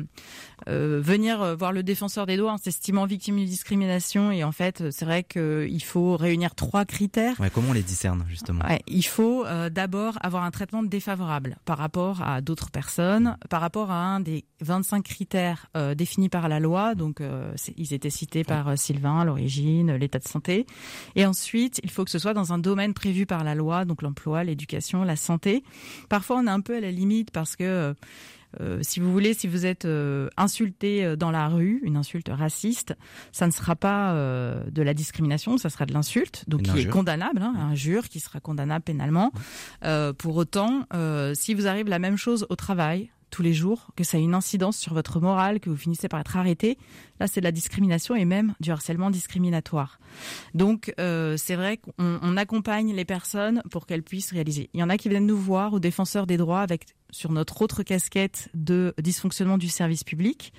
euh venir voir le défenseur des droits en s'estimant victime de discrimination et en fait, c'est vrai qu'il faut réunir trois critères. Ouais, comment on les discerne justement? Ouais, Il faut d'abord avoir un traitement défavorable par rapport à d'autres personnes, par rapport à un des 25 critères définis par la loi. Donc, ils étaient cités par Sylvain, l'origine, l'état de santé. Et ensuite, il faut que ce soit dans un domaine prévu par la loi, donc l'emploi, l'éducation, la santé. Parfois, on a un peu à la limite parce que euh, si vous voulez, si vous êtes euh, insulté dans la rue, une insulte raciste, ça ne sera pas euh, de la discrimination, ça sera de l'insulte, donc une qui injure. est condamnable, hein, injure qui sera condamnable pénalement. Euh, pour autant, si vous arrive la même chose au travail, tous les jours, que ça a une incidence sur votre morale, que vous finissez par être arrêté, là c'est de la discrimination et même du harcèlement discriminatoire. Donc euh, c'est vrai qu'on on accompagne les personnes pour qu'elles puissent réaliser. Il y en a qui viennent nous voir aux défenseurs des droits avec sur notre autre casquette de dysfonctionnement du service public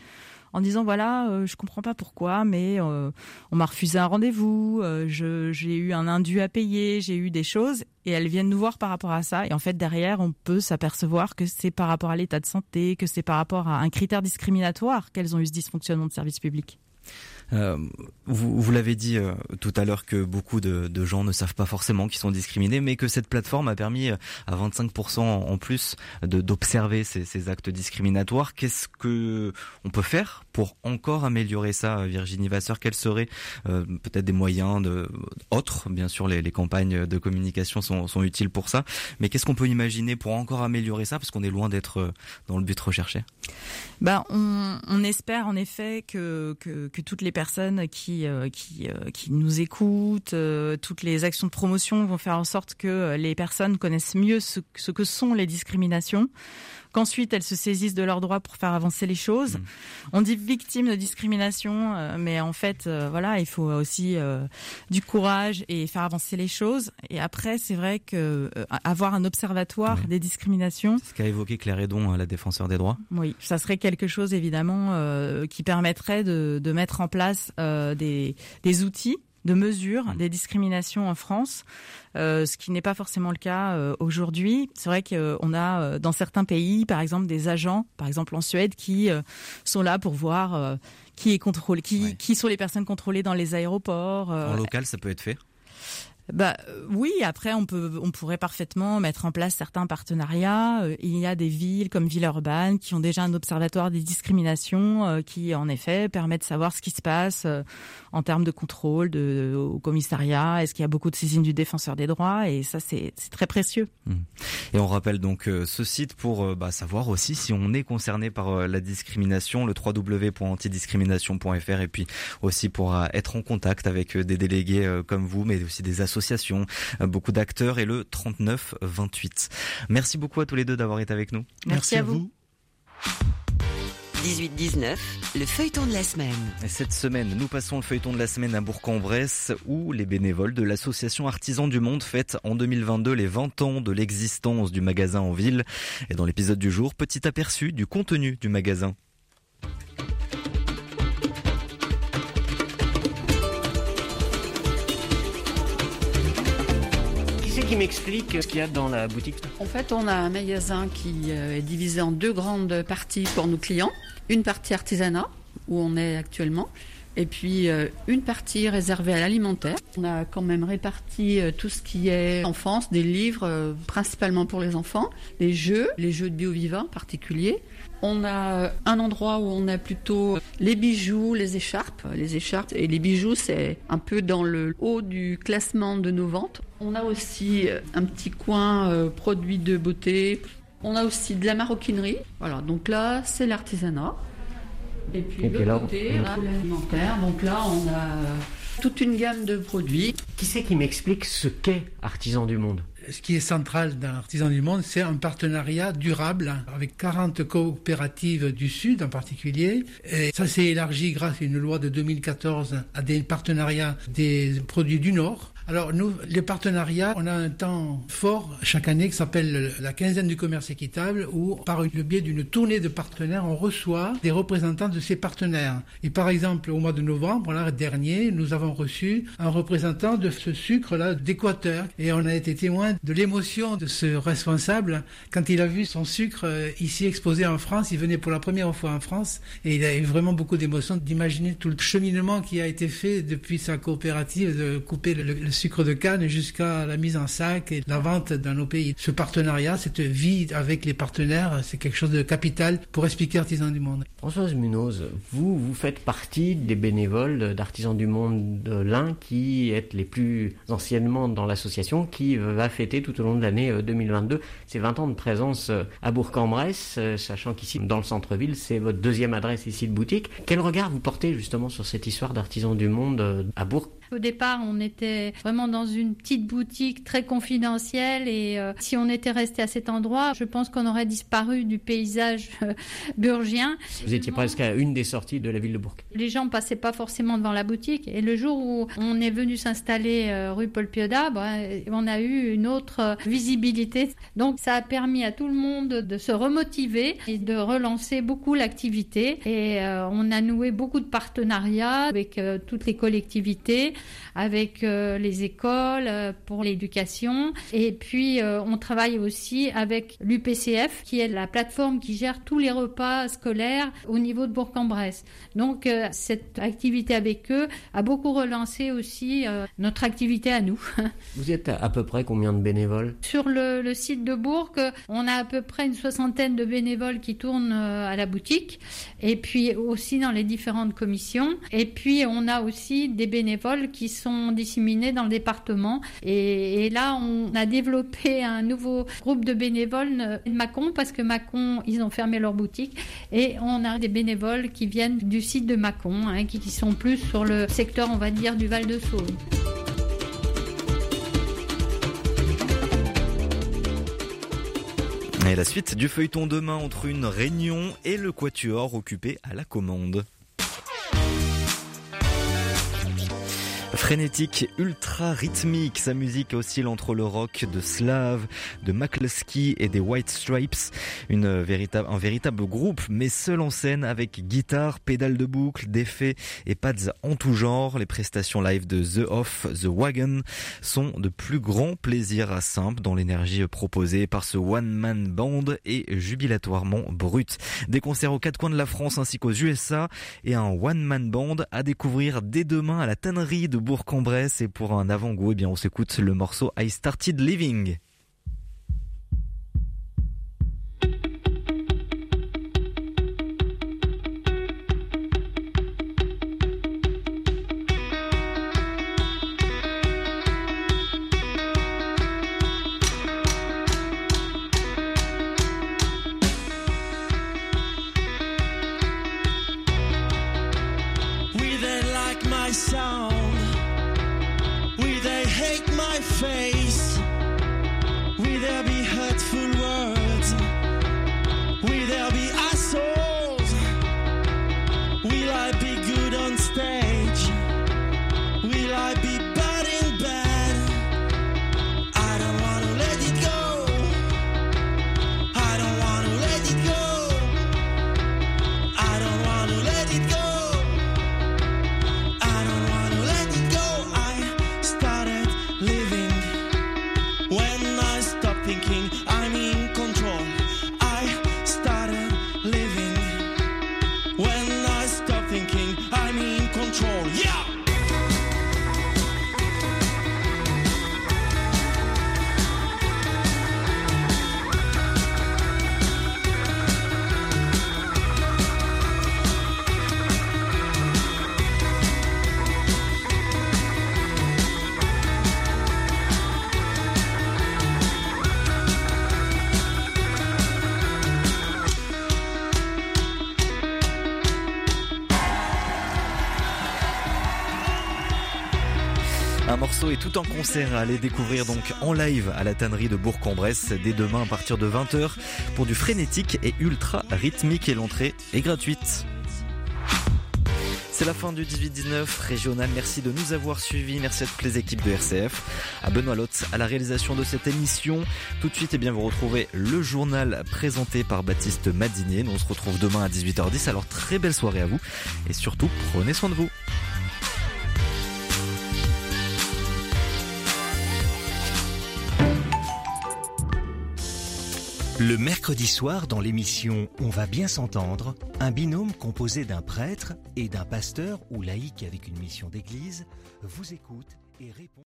en disant voilà, euh, je comprends pas pourquoi, mais euh, on m'a refusé un rendez-vous, euh, j'ai eu un indu à payer, j'ai eu des choses, et elles viennent nous voir par rapport à ça. Et en fait, derrière, on peut s'apercevoir que c'est par rapport à l'état de santé, que c'est par rapport à un critère discriminatoire qu'elles ont eu ce dysfonctionnement de service public. Euh, vous, vous l'avez dit euh, tout à l'heure que beaucoup de, de, gens ne savent pas forcément qu'ils sont discriminés, mais que cette plateforme a permis euh, à 25% en plus d'observer ces, ces, actes discriminatoires. Qu'est-ce que on peut faire pour encore améliorer ça, Virginie Vasseur? Quels seraient euh, peut-être des moyens de, autres? Bien sûr, les, les campagnes de communication sont, sont, utiles pour ça, mais qu'est-ce qu'on peut imaginer pour encore améliorer ça, parce qu'on est loin d'être dans le but recherché. Ben, on, on, espère en effet que, que, que toutes les personnes qui euh, euh, qui nous écoutent, euh, toutes les actions de promotion vont faire en sorte que les personnes connaissent mieux ce que sont les discriminations qu'ensuite elles se saisissent de leurs droits pour faire avancer les choses. Mmh. On dit victime de discrimination, euh, mais en fait, euh, voilà, il faut aussi euh, du courage et faire avancer les choses. Et après, c'est vrai que avoir un observatoire oui. des discriminations. Ce qu'a évoqué Claire Edon, la défenseur des droits. Oui, ça serait quelque chose évidemment qui permettrait de, de, mettre en place des, des outils de mesure des discriminations en France, euh, ce qui n'est pas forcément le cas euh, aujourd'hui. C'est vrai qu'on a euh, dans certains pays, par exemple, des agents, par exemple en Suède, qui sont là pour voir qui est contrôlé, qui, ouais. qui sont les personnes contrôlées dans les aéroports. en local, ça peut être fait? Bah oui, après on peut on pourrait parfaitement mettre en place certains partenariats. Il y a des villes comme Villeurbanne qui ont déjà un observatoire des discriminations qui en effet permet de savoir ce qui se passe en termes de contrôle au commissariat. Est-ce qu'il y a beaucoup de saisines du défenseur des droits? Et ça c'est très précieux. Mmh. Et on rappelle donc euh, ce site pour euh, bah, savoir aussi si on est concerné par euh, la discrimination, le www.antidiscrimination.fr et puis aussi pour être en contact avec des délégués comme vous, mais aussi des associations, beaucoup d'acteurs et le 39 28. Merci beaucoup à tous les deux d'avoir été avec nous. Merci, Merci à vous. 18-19, le feuilleton de la semaine. Et cette semaine, nous passons le feuilleton de la semaine à Bourg-en-Bresse où les bénévoles de l'association Artisans du Monde fêtent en 2022 les 20 ans de l'existence du magasin en ville. Et dans l'épisode du jour, petit aperçu du contenu du magasin. Qui m'explique ce qu'il y a dans la boutique En fait, on a un magasin qui est divisé en deux grandes parties pour nos clients. Une partie artisanat, où on est actuellement, et puis euh, une partie réservée à l'alimentaire. On a quand même réparti euh, tout ce qui est enfance, des livres euh, principalement pour les enfants, les jeux, les jeux de bio-vivant en particulier. On a un endroit où on a plutôt les bijoux, les écharpes. Les écharpes et les bijoux, c'est un peu dans le haut du classement de nos ventes. On a aussi un petit coin euh, produits de beauté. On a aussi de la maroquinerie. Voilà, donc là, c'est l'artisanat. Et puis de l'autre côté, l'alimentaire. Donc là, on a toute une gamme de produits. Qui c'est qui m'explique ce qu'est Artisan du Monde? Ce qui est central dans l'Artisan du Monde, c'est un partenariat durable avec 40 coopératives du Sud en particulier. Et ça s'est élargi grâce à une loi de 2014 à des partenariats des produits du Nord. Alors nous, les partenariats, on a un temps fort chaque année qui s'appelle la quinzaine du commerce équitable où par le biais d'une tournée de partenaires, on reçoit des représentants de ces partenaires. Et par exemple, au mois de novembre, l'an dernier, nous avons reçu un représentant de ce sucre-là d'Équateur et on a été témoin de l'émotion de ce responsable quand il a vu son sucre euh, ici exposé en France. Il venait pour la première fois en France et il a eu vraiment beaucoup d'émotion d'imaginer tout le cheminement qui a été fait depuis sa coopérative de couper le, le sucre de canne jusqu'à la mise en sac et la vente dans nos pays. Ce partenariat, cette vie avec les partenaires, c'est quelque chose de capital pour expliquer Artisans du Monde. Françoise Munoz, vous, vous faites partie des bénévoles d'Artisans du Monde de l'Ain qui êtes les plus anciennement dans l'association qui va fêter tout au long de l'année euh, 2022 ses 20 ans de présence euh, à Bourg-en-Bresse, euh, sachant qu'ici, dans le centre-ville, c'est votre deuxième adresse ici de boutique. Quel regard vous portez justement sur cette histoire d'Artisans du Monde euh, à Bourg Au départ, on était vraiment dans une petite boutique très confidentielle et euh, si on était resté à cet endroit, je pense qu'on aurait disparu du paysage euh, burgien. Vous étiez presque à une des sorties de la ville de Bourg. Les gens passaient pas forcément devant la boutique et le jour où on est venu s'installer euh, rue Paul Pioda, bah, on a eu une autre euh, visibilité. Donc ça a permis à tout le monde de se remotiver et de relancer beaucoup l'activité et on a noué beaucoup de partenariats avec toutes les collectivités, avec euh, les écoles euh, pour l'éducation et puis euh, on travaille aussi avec l'UPCF qui est la plateforme qui gère tous les repas scolaires au niveau de Bourg-en-Bresse. Donc cette activité avec eux a beaucoup relancé aussi notre activité à nous. Vous êtes à, peu près combien de bénévoles? Sur le, le site de Bourg, on a à peu près une soixantaine de bénévoles qui tournent à la boutique, et puis aussi dans les différentes commissions. Et puis on a aussi des bénévoles qui sont disséminés dans le département. Et, là, on a développé un nouveau groupe de bénévoles euh, de Mâcon, parce que Mâcon, ils ont fermé leur boutique. Et on a des bénévoles qui viennent du site de Mâcon, hein, qui, qui sont plus sur le secteur, on va dire, du Val de Saône. Et la suite du feuilleton demain entre une réunion et le quatuor occupé à la commande. Frénétique, ultra rythmique, sa musique oscille entre le rock de Slav, de McCluskey et des White Stripes. Une véritable, un véritable groupe, mais seul en scène avec guitare, pédale de boucle, d'effets et pads en tout genre. Les prestations live de The Off, The Wagon sont de plus grand plaisir à simple dans l'énergie proposée par ce one-man band et jubilatoirement brut. Des concerts aux quatre coins de la France ainsi qu'aux USA et un one-man band à découvrir dès demain à la tannerie de Bourg-en-Bresse et pour un avant-goût, eh bien on s'écoute le morceau I Started Living. En concert à aller découvrir donc en live à la tannerie de Bourg-en-Bresse dès demain à partir de 20h pour du frénétique et ultra rythmique et l'entrée est gratuite. C'est la fin du 18-19 régional. Merci de nous avoir suivis. Merci à toutes les équipes de RCF. À Benoît Lotz à la réalisation de cette émission. Tout de suite, eh bien, vous retrouvez le journal présenté par Baptiste Madinier. Nous on se retrouve demain à 18h10. Alors très belle soirée à vous. Et surtout, prenez soin de vous. Le mercredi soir, dans l'émission On va bien s'entendre, un binôme composé d'un prêtre et d'un pasteur ou laïc avec une mission d'église vous écoute et répond.